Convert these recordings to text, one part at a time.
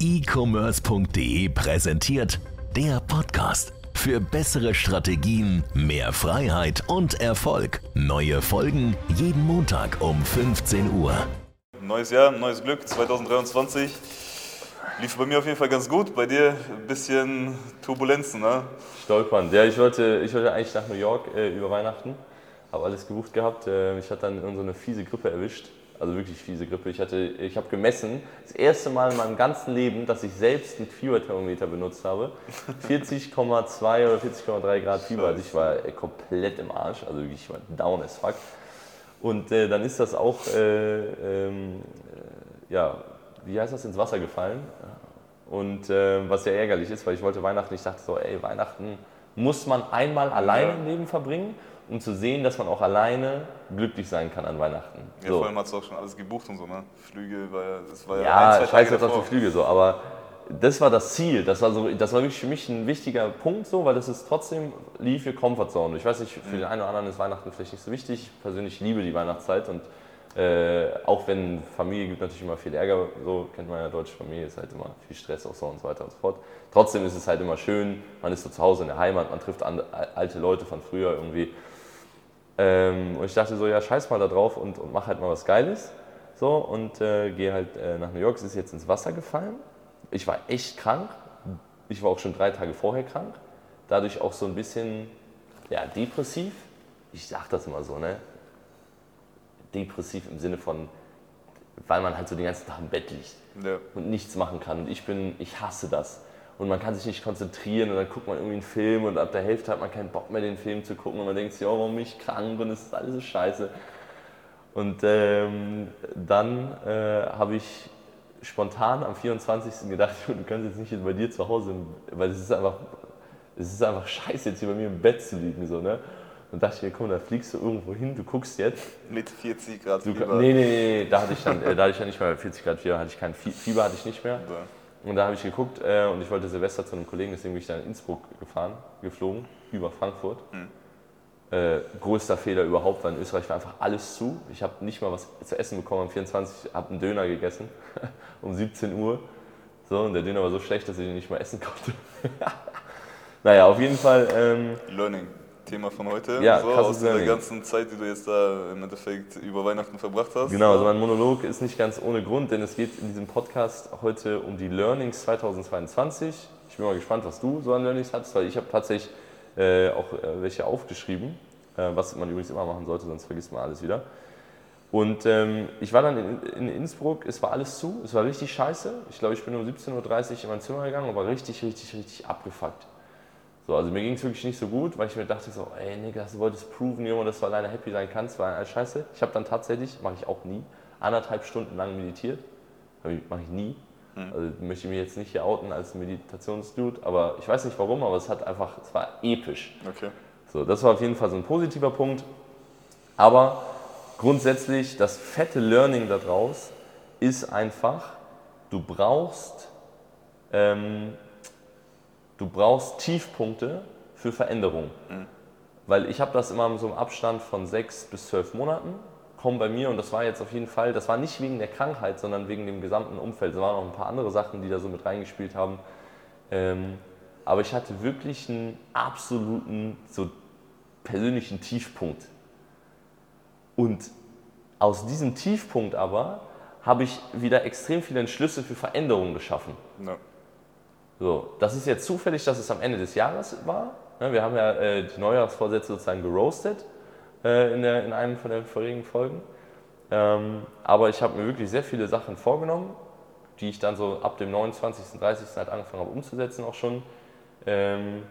e-commerce.de präsentiert der Podcast. Für bessere Strategien, mehr Freiheit und Erfolg. Neue Folgen jeden Montag um 15 Uhr. Neues Jahr, neues Glück, 2023. Lief bei mir auf jeden Fall ganz gut. Bei dir ein bisschen Turbulenzen, ne? Stolpern. Ja, ich wollte, ich wollte eigentlich nach New York äh, über Weihnachten. Habe alles gebucht gehabt. Äh, mich hat dann so eine fiese Grippe erwischt also wirklich fiese Grippe. Ich, ich habe gemessen, das erste Mal in meinem ganzen Leben, dass ich selbst ein Fieberthermometer benutzt habe. 40,2 oder 40,3 Grad Fieber. Also ich war äh, komplett im Arsch, also wirklich, ich war down as fuck. Und äh, dann ist das auch, äh, ähm, äh, ja, wie heißt das, ins Wasser gefallen. Und äh, was sehr ärgerlich ist, weil ich wollte Weihnachten, ich dachte so, ey, Weihnachten muss man einmal alleine im Leben verbringen um zu sehen, dass man auch alleine glücklich sein kann an Weihnachten. Ja, so. vor allem hast du auch schon alles gebucht und so, ne? Flüge, war ja, das war ja, ja ein, scheiße jetzt auf die Flüge so, aber das war das Ziel. Das war, so, das war wirklich für mich ein wichtiger Punkt, so, weil das ist trotzdem lief für Comfortzone. Ich weiß nicht, für mhm. den einen oder anderen ist Weihnachten vielleicht nicht so wichtig. Ich persönlich liebe die Weihnachtszeit und äh, auch wenn Familie gibt natürlich immer viel Ärger, so kennt man ja deutsche Familie, ist halt immer viel Stress auch so und so weiter und so fort. Trotzdem ist es halt immer schön, man ist so zu Hause in der Heimat, man trifft an, alte Leute von früher irgendwie. Ähm, und ich dachte so, ja, scheiß mal da drauf und, und mach halt mal was Geiles. So, und äh, gehe halt äh, nach New York. Es ist jetzt ins Wasser gefallen. Ich war echt krank. Ich war auch schon drei Tage vorher krank. Dadurch auch so ein bisschen ja, depressiv. Ich sag das immer so, ne? Depressiv im Sinne von, weil man halt so den ganzen Tag im Bett liegt ja. und nichts machen kann. Und ich bin, ich hasse das und man kann sich nicht konzentrieren und dann guckt man irgendwie einen Film und ab der Hälfte hat man keinen Bock mehr, den Film zu gucken und man denkt sich, oh, warum bin ich krank und es ist alles so scheiße. Und ähm, dann äh, habe ich spontan am 24. gedacht, du kannst jetzt nicht bei dir zu Hause, weil es ist einfach, es ist einfach scheiße, jetzt hier bei mir im Bett zu liegen. So, ne? Und dachte ich mir, komm, da fliegst du irgendwo hin, du guckst jetzt. Mit 40 Grad Fieber? Nee, nee, nee, da hatte ich dann, äh, da hatte ich dann nicht mehr 40 Grad Fieber, hatte ich kein Fieber, hatte ich nicht mehr. Ja. Und da habe ich geguckt äh, und ich wollte Silvester zu einem Kollegen, deswegen bin ich dann in Innsbruck gefahren, geflogen, über Frankfurt. Mhm. Äh, größter Fehler überhaupt, weil in Österreich war einfach alles zu. Ich habe nicht mal was zu essen bekommen am 24. habe einen Döner gegessen um 17 Uhr. So, und der Döner war so schlecht, dass ich ihn nicht mal essen konnte. naja, auf jeden Fall. Ähm, Learning. Thema von heute. Ja, so, aus dieser Learning. ganzen Zeit, die du jetzt da im Endeffekt über Weihnachten verbracht hast. Genau, also mein Monolog ist nicht ganz ohne Grund, denn es geht in diesem Podcast heute um die Learnings 2022. Ich bin mal gespannt, was du so an Learnings hattest, weil ich habe tatsächlich äh, auch äh, welche aufgeschrieben, äh, was man übrigens immer machen sollte, sonst vergisst man alles wieder. Und ähm, ich war dann in, in, Innsbruck, es war alles zu, es war richtig scheiße. Ich glaube, ich bin um 17.30 Uhr in mein Zimmer gegangen und war richtig, richtig, richtig abgefuckt. So, also mir ging es wirklich nicht so gut, weil ich mir dachte so, ey Nigga, du wolltest proven, Junge, dass du alleine happy sein kannst, war alles scheiße. Ich habe dann tatsächlich, mache ich auch nie, anderthalb Stunden lang meditiert. Mache ich nie. Mhm. Also möchte ich mich jetzt nicht hier outen als Meditationsdude, aber ich weiß nicht warum, aber es hat einfach, es war episch. Okay. So, das war auf jeden Fall so ein positiver Punkt. Aber grundsätzlich, das fette Learning daraus ist einfach, du brauchst ähm, du brauchst Tiefpunkte für Veränderung. Mhm. Weil ich habe das immer so im Abstand von sechs bis zwölf Monaten, kommen bei mir und das war jetzt auf jeden Fall, das war nicht wegen der Krankheit, sondern wegen dem gesamten Umfeld. Es waren noch ein paar andere Sachen, die da so mit reingespielt haben. Ähm, aber ich hatte wirklich einen absoluten, so persönlichen Tiefpunkt. Und aus diesem Tiefpunkt aber habe ich wieder extrem viele Entschlüsse für Veränderungen geschaffen. Ja. So, das ist jetzt zufällig, dass es am Ende des Jahres war. Wir haben ja äh, die Neujahrsvorsätze sozusagen geroastet äh, in, der, in einem von den vorigen Folgen. Ähm, aber ich habe mir wirklich sehr viele Sachen vorgenommen, die ich dann so ab dem 29., 30. halt angefangen habe umzusetzen auch schon, ähm,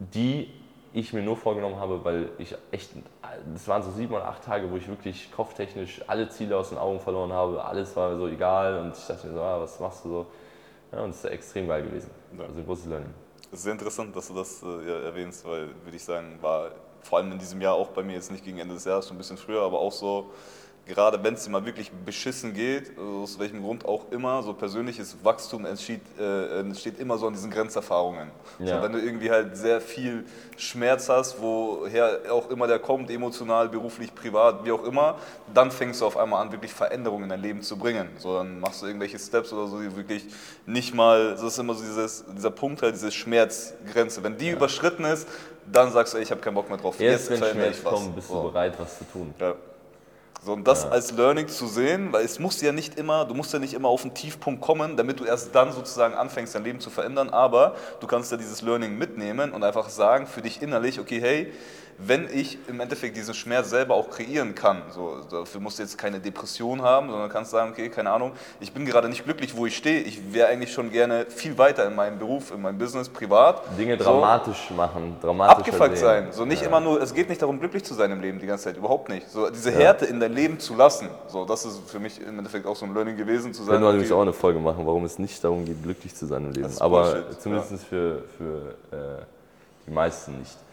die ich mir nur vorgenommen habe, weil ich echt, das waren so sieben oder acht Tage, wo ich wirklich kopftechnisch alle Ziele aus den Augen verloren habe, alles war so egal und ich dachte mir so, ah, was machst du so? Ja, und das ist extrem geil gewesen. Ja. Also großes Learning. Es ist sehr interessant, dass du das äh, erwähnst, weil, würde ich sagen, war vor allem in diesem Jahr auch bei mir jetzt nicht gegen Ende des Jahres, schon ein bisschen früher, aber auch so gerade wenn es dir mal wirklich beschissen geht, aus welchem Grund auch immer, so persönliches Wachstum entsteht, äh, entsteht immer so an diesen Grenzerfahrungen. Ja. So, wenn du irgendwie halt sehr viel Schmerz hast, woher auch immer der kommt, emotional, beruflich, privat, wie auch immer, dann fängst du auf einmal an, wirklich Veränderungen in dein Leben zu bringen. So, dann machst du irgendwelche Steps oder so, die wirklich nicht mal, das ist immer so dieses, dieser Punkt halt, diese Schmerzgrenze. Wenn die überschritten ist, dann sagst du, ey, ich habe keinen Bock mehr drauf. Erst wenn verändere Schmerz kommt, bist du So. bereit, was zu tun. Ja. So, und das Ja. als Learning zu sehen, weil es muss ja nicht immer, du musst ja nicht immer auf den Tiefpunkt kommen, damit du erst dann sozusagen anfängst, dein Leben zu verändern, aber du kannst ja dieses Learning mitnehmen und einfach sagen für dich innerlich, okay, hey, wenn ich im Endeffekt diesen Schmerz selber auch kreieren kann, so, dafür musst du jetzt keine Depression haben, sondern kannst sagen, okay, keine Ahnung, ich bin gerade nicht glücklich, wo ich stehe, ich wäre eigentlich schon gerne viel weiter in meinem Beruf, in meinem Business, privat. Dinge So dramatisch machen, dramatisch abgefuckt sein. So nicht immer nur, es geht nicht darum, glücklich zu sein im Leben die ganze Zeit, überhaupt nicht. So diese Härte in dein Leben zu lassen. So, das ist für mich im Endeffekt auch so ein Learning gewesen, zu Können sagen, wir nämlich auch okay, eine Folge machen, warum es nicht darum geht, glücklich zu sein im Leben. Aber Bullshit, zumindest für, für äh, die meisten nicht.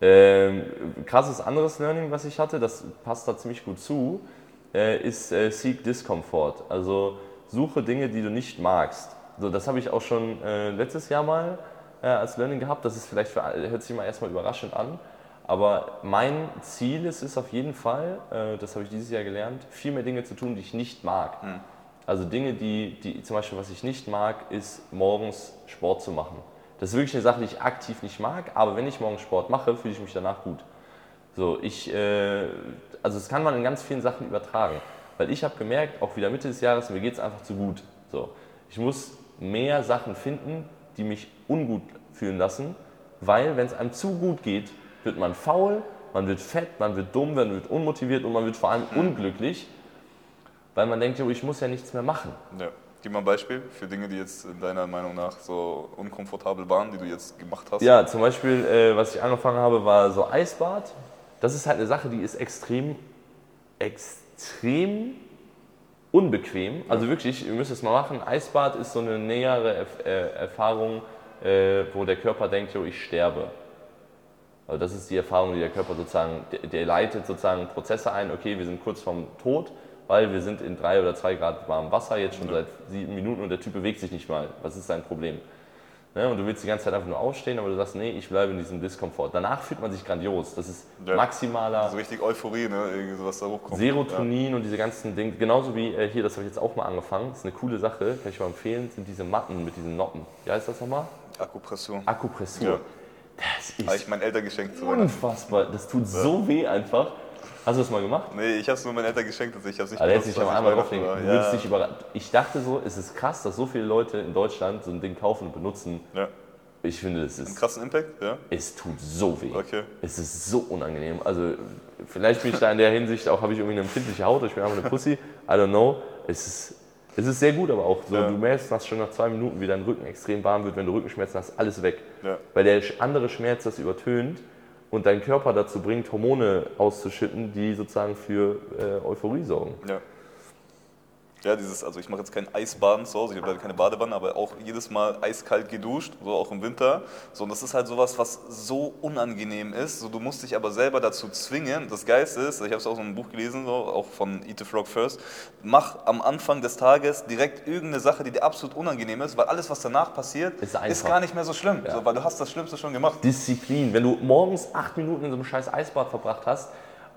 Ähm, krasses anderes Learning, was ich hatte, das passt da ziemlich gut zu, äh, ist äh, Seek Discomfort. Also suche Dinge, die du nicht magst. So, das habe ich auch schon äh, letztes Jahr mal äh, als Learning gehabt. Das ist vielleicht für, hört sich mal erstmal überraschend an. Aber mein Ziel ist es auf jeden Fall, äh, das habe ich dieses Jahr gelernt, viel mehr Dinge zu tun, die ich nicht mag. Also Dinge, die, die zum Beispiel, was ich nicht mag, ist morgens Sport zu machen. Das ist wirklich eine Sache, die ich aktiv nicht mag, aber wenn ich morgens Sport mache, fühle ich mich danach gut. So, ich, äh, also das kann man in ganz vielen Sachen übertragen. Weil ich habe gemerkt, auch wieder Mitte des Jahres, mir geht es einfach zu gut. So, ich muss mehr Sachen finden, die mich ungut fühlen lassen, weil wenn es einem zu gut geht, wird man faul, man wird fett, man wird dumm, man wird unmotiviert und man wird vor allem unglücklich, weil man denkt, ich muss ja nichts mehr machen. ja. Gib mal ein Beispiel für Dinge, die jetzt in deiner Meinung nach so unkomfortabel waren, die du jetzt gemacht hast. Ja, zum Beispiel, äh, was ich angefangen habe, war so Eisbad. Das ist halt eine Sache, die ist extrem, extrem unbequem. Also wirklich, ihr müsst es mal machen. Eisbad ist so eine nähere Erf äh, Erfahrung, äh, wo der Körper denkt, jo, ich sterbe. Also das ist die Erfahrung, die der Körper sozusagen, der, der leitet sozusagen Prozesse ein, okay, wir sind kurz vorm Tod, weil wir sind in drei oder zwei Grad warmem Wasser jetzt schon seit sieben Minuten und der Typ bewegt sich nicht mal. Was ist sein Problem? Ne? Und du willst die ganze Zeit einfach nur aufstehen, aber du sagst, nee, ich bleibe in diesem Diskomfort. Danach fühlt man sich grandios. Das ist Ja. maximaler So richtig Euphorie, ne? Irgendwie so, was da hochkommt. Serotonin und diese ganzen Dinge. Genauso wie äh, hier, das habe ich jetzt auch mal angefangen. Das ist eine coole Sache, kann ich mal empfehlen, sind diese Matten mit diesen Noppen. Wie heißt das nochmal? Ja. Akupressur. Akupressur. Ja. Das Habe ist ich meinen Eltern geschenkt unfassbar. Das tut so weh einfach. Hast du das mal gemacht? Nee, ich habe es nur meinen Eltern geschenkt, also ich habe es nicht Also jetzt benutzt, einmal ich drauflegen. Würdest Ja, dich Ich dachte so, es ist krass, dass so viele Leute in Deutschland so ein Ding kaufen und benutzen. ja. Ich finde, es Einen ist, krassen Impact, ja? es tut so weh. Okay. Es ist so unangenehm. Also vielleicht bin ich da in der Hinsicht auch, habe ich irgendwie eine empfindliche Haut, ich bin einfach eine Pussy. I don't know. Es ist, es ist sehr gut, aber auch so, Ja. du merkst dass schon nach zwei Minuten, wie dein Rücken extrem warm wird, wenn du Rückenschmerzen hast, alles weg. Ja. Weil der andere Schmerz das übertönt und deinen Körper dazu bringt, Hormone auszuschütten, die sozusagen für äh, Euphorie sorgen. Ja. Ja, dieses, also ich mache jetzt kein Eisbaden zu Hause, ich habe leider keine Badewanne, aber auch jedes Mal eiskalt geduscht, so auch im Winter. So, und das ist halt sowas, was so unangenehm ist. So, du musst dich aber selber dazu zwingen. Das Geilste ist, ich habe es auch so in einem Buch gelesen, so, auch von Eat the Frog First, mach am Anfang des Tages direkt irgendeine Sache, die dir absolut unangenehm ist, weil alles, was danach passiert, Ist ist, gar nicht mehr so schlimm, Ja. so, weil du hast das Schlimmste schon gemacht. Disziplin. Wenn du morgens acht Minuten in so einem scheiß Eisbad verbracht hast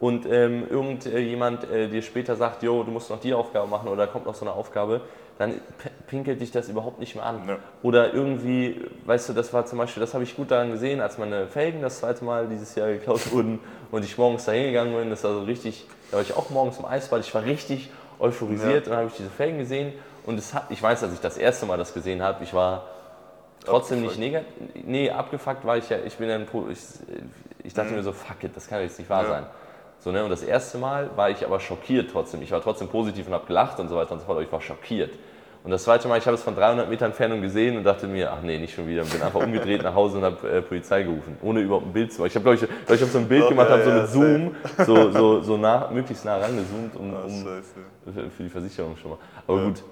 und ähm, irgendjemand äh, dir später sagt, jo, du musst noch die Aufgabe machen oder kommt noch so eine Aufgabe, dann pinkelt dich das überhaupt nicht mehr an. Ja. Oder irgendwie, weißt du, das war zum Beispiel, das habe ich gut daran gesehen, als meine Felgen das zweite Mal dieses Jahr geklaut wurden und ich morgens da hingegangen bin, das war so richtig, da war ich auch morgens im Eisbad, ich war richtig euphorisiert und dann habe ich diese Felgen gesehen und es hat, ich weiß, als ich das erste Mal das gesehen habe, ich war trotzdem nicht negativ. Nee, abgefuckt war ich ja. Ich bin dann. Ich, ich dachte mir so, fuck it, das kann jetzt nicht wahr Ja. sein. So, ne? Und das erste Mal war ich aber schockiert trotzdem. Ich war trotzdem positiv und habe gelacht und so weiter und so fort, aber ich war schockiert. Und das zweite Mal, ich habe es von 300 Metern Entfernung gesehen und dachte mir, ach nee, nicht schon wieder. Und bin einfach umgedreht nach Hause und habe äh, Polizei gerufen, ohne überhaupt ein Bild zu machen. Ich habe, glaube ich, glaub, ich hab so ein Bild Doch, gemacht, ja, habe so ja, mit Zoom, so, so, so nah, möglichst nah rangezoomt, um, Ah, um für für die Versicherung schon mal. Aber gut.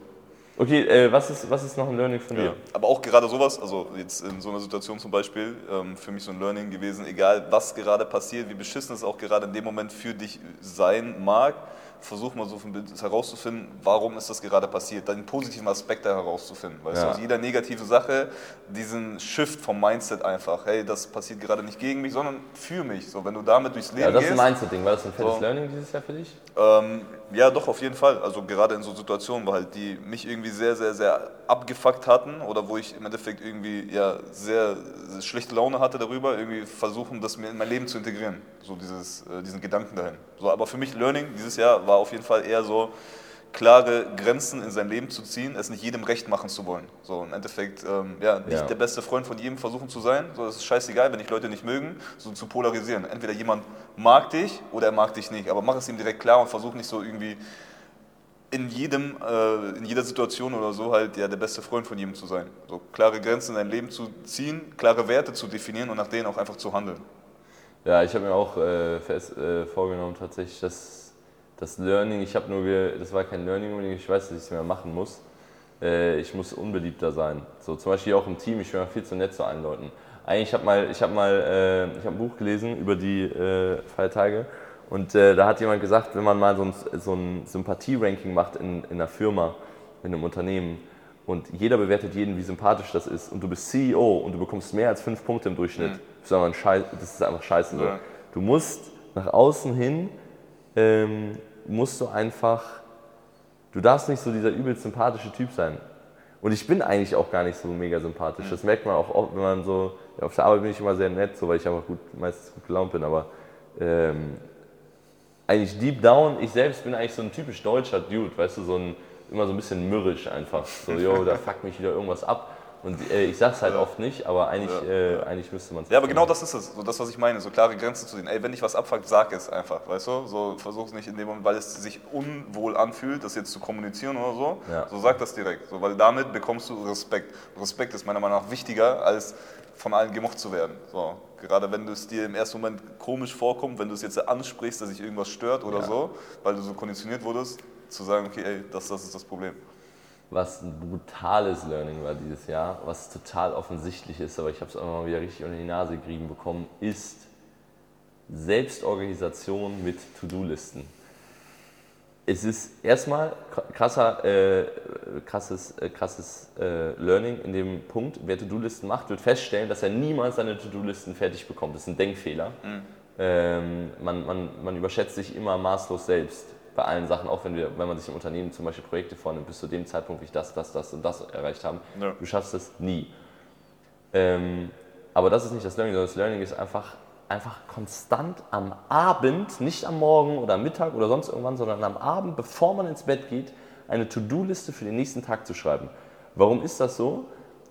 Okay, äh, was, ist, was ist noch ein Learning von dir? Ja. Aber auch gerade sowas, also jetzt in so einer Situation zum Beispiel, ähm, für mich so ein Learning gewesen, egal was gerade passiert, wie beschissen es auch gerade in dem Moment für dich sein mag, versuch mal so herauszufinden, warum ist das gerade passiert, den positiven Aspekt da herauszufinden. Weißt Ja. du, aus jeder negative Sache diesen Shift vom Mindset einfach, hey, das passiert gerade nicht gegen mich, sondern für mich. So, wenn du damit durchs Leben Ja, das ist gehst, ein Mindset-Ding. War das ein fettes So. Learning dieses Jahr für dich? ähm, ja, doch, auf jeden Fall. Also gerade in so Situationen, wo halt die mich irgendwie sehr, sehr, sehr abgefuckt hatten oder wo ich im Endeffekt irgendwie ja sehr, sehr schlechte Laune hatte darüber, irgendwie versuchen, das mir in mein Leben zu integrieren. So dieses, äh, diesen Gedanken dahin. So, aber für mich Learning dieses Jahr war auf jeden Fall eher so, klare Grenzen in sein Leben zu ziehen, es nicht jedem recht machen zu wollen. So im Endeffekt, ähm, ja, nicht Ja. der beste Freund von jedem versuchen zu sein. So, es ist scheißegal, wenn dich Leute nicht mögen, so zu polarisieren. Entweder jemand mag dich oder er mag dich nicht, aber mach es ihm direkt klar und versuch nicht so irgendwie in jedem, äh, in jeder Situation oder so halt ja der beste Freund von jedem zu sein. So klare Grenzen in dein Leben zu ziehen, klare Werte zu definieren und nach denen auch einfach zu handeln. Ja, ich habe mir auch äh, fest, äh, vorgenommen, tatsächlich, dass das Learning, ich habe nur, das war kein Learning unbedingt, ich weiß, dass ich es mehr machen muss. Äh, ich muss unbeliebter sein. So zum Beispiel auch im Team, ich bin mal viel zu nett zu allen Leuten. Eigentlich, ich mal, ich habe mal, äh, ich habe ein Buch gelesen über die äh, Feiertage und da hat jemand gesagt, wenn man mal so ein, so ein Sympathie-Ranking macht in, in einer Firma, in einem Unternehmen und jeder bewertet jeden, wie sympathisch das ist und du bist CEO und du bekommst mehr als fünf Punkte im Durchschnitt, das, ist einfach ein Scheiß, das ist einfach scheiße. So. Ja. Du musst nach außen hin, ähm, musst du einfach, du darfst nicht so dieser übelst sympathische Typ sein. Und ich bin eigentlich auch gar nicht so mega sympathisch. Das merkt man auch oft, wenn man so, ja, auf der Arbeit bin ich immer sehr nett, so, weil ich einfach gut, meistens gut gelaunt bin, aber ähm, eigentlich deep down, ich selbst bin eigentlich so ein typisch deutscher Dude, weißt du, so ein, immer so ein bisschen mürrisch einfach. So, yo, da fuckt mich wieder irgendwas ab. Und äh, ich sag's halt oft nicht, aber eigentlich, Ja, äh, eigentlich müsste man es Ja, aber genau das ist es, so das, was ich meine, so klare Grenzen zu ziehen. Ey, wenn dich was abfuckt, sag es einfach, weißt du? So versuch es nicht in dem Moment, weil es sich unwohl anfühlt, das jetzt zu kommunizieren oder so. Ja. So sag das direkt, so, weil damit bekommst du Respekt. Respekt ist meiner Meinung nach wichtiger, als von allen gemocht zu werden. So, gerade wenn du es dir im ersten Moment komisch vorkommt, wenn du es jetzt ansprichst, dass sich irgendwas stört oder Ja. so, weil du so konditioniert wurdest, zu sagen, okay, ey, das, das ist das Problem. Was ein brutales Learning war dieses Jahr, was total offensichtlich ist, aber ich habe es auch mal wieder richtig unter die Nase gerieben bekommen, ist Selbstorganisation mit To-Do-Listen. Es ist erstmal krasser, äh, krasses, äh, krasses äh, Learning in dem Punkt, wer To-Do-Listen macht, wird feststellen, dass er niemals seine To-Do-Listen fertig bekommt. Das ist ein Denkfehler. Ähm, man, man, man überschätzt sich immer maßlos selbst bei allen Sachen, auch wenn, wir, wenn man sich im Unternehmen zum Beispiel Projekte vornimmt, bis zu dem Zeitpunkt will ich das, das, das und das erreicht haben. Ja. Du schaffst es nie. Ähm, aber das ist nicht das Learning, sondern das Learning ist einfach, einfach konstant am Abend, nicht am Morgen oder am Mittag oder sonst irgendwann, sondern am Abend, bevor man ins Bett geht, eine To-Do-Liste für den nächsten Tag zu schreiben. Warum ist das so?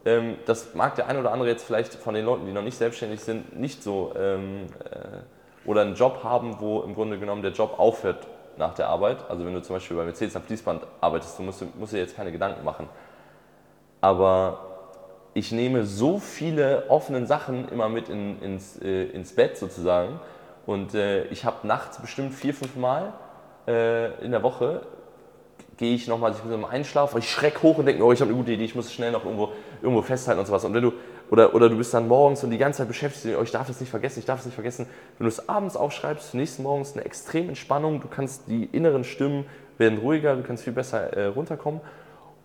Ähm, das mag der eine oder andere jetzt vielleicht von den Leuten, die noch nicht selbstständig sind, nicht so ähm, äh, oder einen Job haben, wo im Grunde genommen der Job aufhört nach der Arbeit. Also wenn du zum Beispiel bei Mercedes am Fließband arbeitest, du musst, musst dir jetzt keine Gedanken machen. Aber ich nehme so viele offene Sachen immer mit in, ins, äh, ins Bett sozusagen. Und äh, ich habe nachts bestimmt vier, fünf Mal äh, in der Woche gehe ich nochmal, ich bin so im Einschlaf, ich schreck hoch und denke, oh, ich habe eine gute Idee, ich muss schnell noch irgendwo, irgendwo festhalten und sowas. Und wenn du, oder, oder du bist dann morgens und die ganze Zeit beschäftigt, oh, ich darf das nicht vergessen, ich darf es nicht vergessen. Wenn du es abends aufschreibst, nächsten Morgens eine extreme Entspannung, du kannst die inneren Stimmen werden ruhiger, du kannst viel besser äh, runterkommen.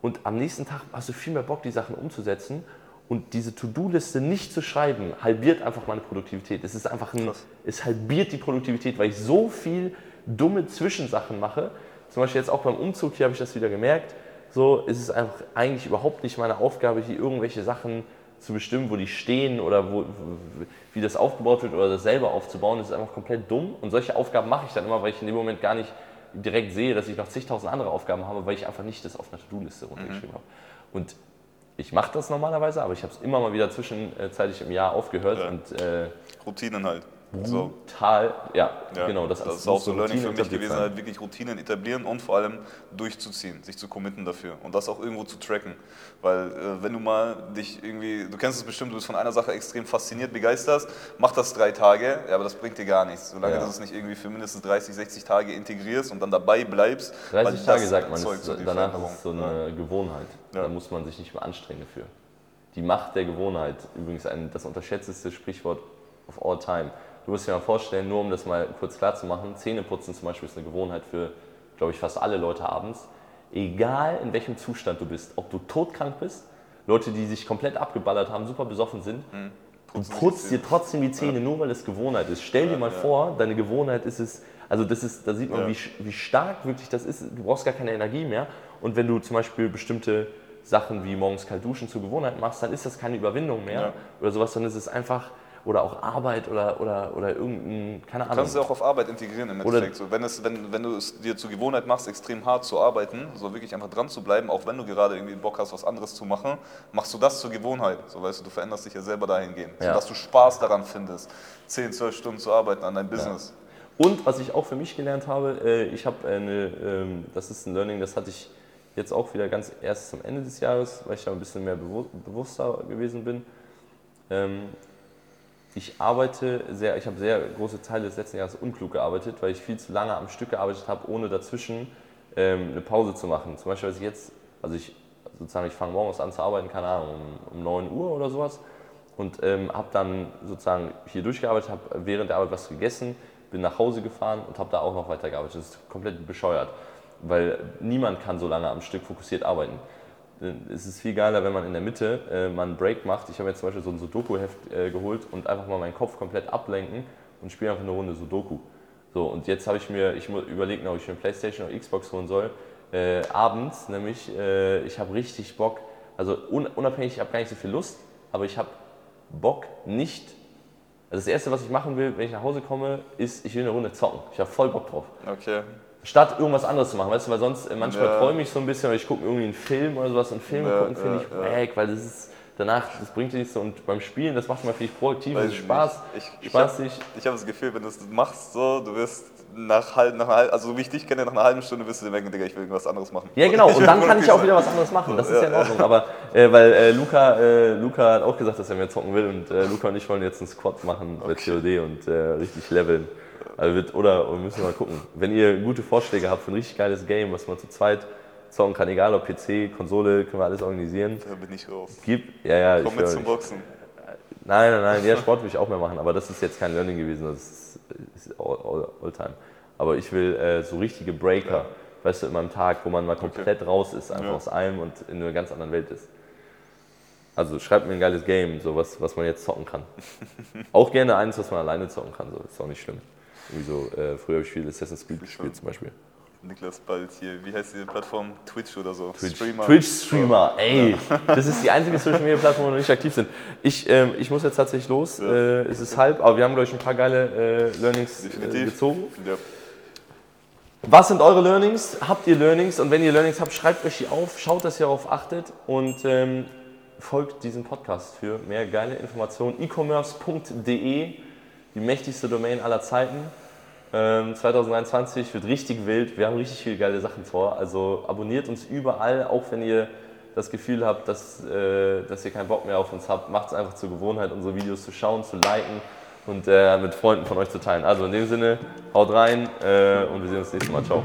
Und am nächsten Tag hast du viel mehr Bock, die Sachen umzusetzen. Und diese To-Do-Liste nicht zu schreiben, halbiert einfach meine Produktivität. Es ist einfach ein, Krass. es halbiert die Produktivität, weil ich so viel dumme Zwischensachen mache. Zum Beispiel jetzt auch beim Umzug hier habe ich das wieder gemerkt. So ist es einfach eigentlich überhaupt nicht meine Aufgabe, hier irgendwelche Sachen zu bestimmen, wo die stehen oder wo, wie das aufgebaut wird oder das selber aufzubauen. Das ist einfach komplett dumm. Und solche Aufgaben mache ich dann immer, weil ich in dem Moment gar nicht direkt sehe, dass ich noch zigtausend andere Aufgaben habe, weil ich einfach nicht das auf einer To-Do-Liste runtergeschrieben habe. Und ich mache das normalerweise, aber ich habe es immer mal wieder zwischenzeitlich im Jahr aufgehört Ja. und äh, Routinen halt. So. total, ja, Ja, genau. Das, das ist auch so muss Learning für mich gewesen, sein. halt wirklich Routinen etablieren und vor allem durchzuziehen, sich zu committen dafür und das auch irgendwo zu tracken. Weil äh, wenn du mal dich irgendwie, du kennst es bestimmt, du bist von einer Sache extrem fasziniert, begeisterst, mach das drei Tage, ja, aber das bringt dir gar nichts. Solange Ja. du das nicht irgendwie für mindestens 30, 60 Tage integrierst und dann dabei bleibst. 30 weil Tage sagt man, ist, so danach ist es so eine Gewohnheit. Ja. Da muss man sich nicht mehr anstrengen dafür. Die Macht der Gewohnheit, übrigens ein, das unterschätzteste Sprichwort of all time. Du musst dir mal vorstellen, nur um das mal kurz klar zu machen, Zähneputzen zum Beispiel ist eine Gewohnheit für glaube ich, fast alle Leute abends, egal in welchem Zustand du bist, ob du todkrank bist, Leute, die sich komplett abgeballert haben, super besoffen sind, du Putzen sich putzt dir trotzdem die Zähne, nur weil es Gewohnheit ist. Stell dir mal vor, deine Gewohnheit ist es, also das ist, da sieht man, Ja. wie, wie stark wirklich das ist. Du brauchst gar keine Energie mehr. Und wenn du zum Beispiel bestimmte Sachen wie morgens kalt duschen zur Gewohnheit machst, dann ist das keine Überwindung mehr Ja. oder sowas, sondern es ist einfach, oder auch Arbeit oder, oder, oder irgendein, keine Du Ahnung. kannst es auch auf Arbeit integrieren im Endeffekt. So, wenn, es, wenn, wenn du es dir zur Gewohnheit machst, extrem hart zu arbeiten, so wirklich einfach dran zu bleiben, auch wenn du gerade irgendwie Bock hast, was anderes zu machen, machst du das zur Gewohnheit. So weißt du, du veränderst dich ja selber dahingehend. Ja. Sodass du Spaß daran findest, 10, 12 Stunden zu arbeiten an deinem Business. Und was ich auch für mich gelernt habe, äh, ich habe eine, ähm, das ist ein Learning, das hatte ich jetzt auch wieder ganz erst zum Ende des Jahres, weil ich da ein bisschen mehr bewu- bewusster gewesen bin. Ich arbeite sehr, ich habe sehr große Teile des letzten Jahres unklug gearbeitet, weil ich viel zu lange am Stück gearbeitet habe, ohne dazwischen ähm, eine Pause zu machen. Zum Beispiel, als ich jetzt, also ich sozusagen, ich fange morgens an zu arbeiten, keine Ahnung, um, um 9 Uhr oder sowas und ähm, habe dann sozusagen hier durchgearbeitet, habe während der Arbeit was gegessen, bin nach Hause gefahren und habe da auch noch weitergearbeitet. Das ist komplett bescheuert, weil niemand kann so lange am Stück fokussiert arbeiten. Äh, Es ist viel geiler, wenn man in der Mitte äh, mal einen Break macht. Ich habe jetzt zum Beispiel so ein Sudoku-Heft äh, geholt und einfach mal meinen Kopf komplett ablenken und spiele einfach eine Runde Sudoku. So, und jetzt habe ich mir, ich überlege, ob ich mir Playstation oder Xbox holen soll. Äh, abends, nämlich, äh, ich habe richtig Bock, also un unabhängig, ich habe gar nicht so viel Lust, aber ich habe Bock nicht. Also das Erste, was ich machen will, wenn ich nach Hause komme, ist, ich will eine Runde zocken. Ich habe voll Bock drauf. Okay. Statt irgendwas anderes zu machen, weißt du, weil sonst äh, manchmal Ja. träume ich so ein bisschen, weil ich gucke irgendwie einen Film oder sowas und Filme Ja, gucken finde ja, ich wack, weil das ist danach, das bringt dir nichts so und beim Spielen, das macht man proaktiv, Weiß es ist ich Spaß, nicht. Ich, ich spaßig. habe hab das Gefühl, wenn du es machst, so, du wirst nach, halb, nach halben, also so wie ich dich kenne, nach einer halben Stunde wirst du dir denken, Digga, ich will irgendwas anderes machen. Ja, genau. Und dann kann ich auch wieder was anderes machen. Das ist Ja, in Ordnung. Aber äh, weil äh, Luca, äh, Luca hat auch gesagt, dass er mehr zocken will und äh, Luca und ich wollen jetzt einen Squad machen bei COD und äh, richtig leveln. Also wird, oder wir müssen mal gucken. Wenn ihr gute Vorschläge habt für ein richtig geiles Game, was man zu zweit zocken kann, egal ob PC, Konsole, können wir alles organisieren. Da bin ich raus. Gib, ja, ja, Komm ich mit zum. Boxen. Nein, nein, nein, ja, Sport will ich auch mehr machen, aber das ist jetzt kein Learning gewesen, das ist, ist all, all, all time. Aber ich will äh, so richtige Breaker, weißt du, in meinem Tag, wo man mal komplett raus ist, einfach Ja. aus allem und in einer ganz anderen Welt ist. Also schreibt mir ein geiles Game, so was, was man jetzt zocken kann. auch gerne eins, was man alleine zocken kann, so ist auch nicht schlimm. Irgendwie so, äh, früher habe ich viel Assassin's Creed gespielt zum Beispiel. Niklas bald hier, wie heißt die Plattform? Twitch oder so? Twitch, Streamer. Twitch Streamer, ey, das ist die einzige Social Media Plattform, wo wir nicht aktiv sind. Ich, ähm, ich muss jetzt tatsächlich los, Ja. äh, es ist halb, aber wir haben, glaube ich, ein paar geile äh, Learnings äh, gezogen. Ja. Was sind eure Learnings? Habt ihr Learnings? Und wenn ihr Learnings habt, schreibt euch die auf, schaut, dass ihr darauf achtet und ähm, folgt diesem Podcast für mehr geile Informationen. e-commerce.de, die mächtigste Domain aller Zeiten. Ähm, 2023 wird richtig wild. Wir haben richtig viele geile Sachen vor. Also abonniert uns überall, auch wenn ihr das Gefühl habt, dass, äh, dass ihr keinen Bock mehr auf uns habt. Macht es einfach zur Gewohnheit, unsere Videos zu schauen, zu liken und äh, mit Freunden von euch zu teilen. Also in dem Sinne, haut rein äh, und wir sehen uns nächstes Mal. Ciao.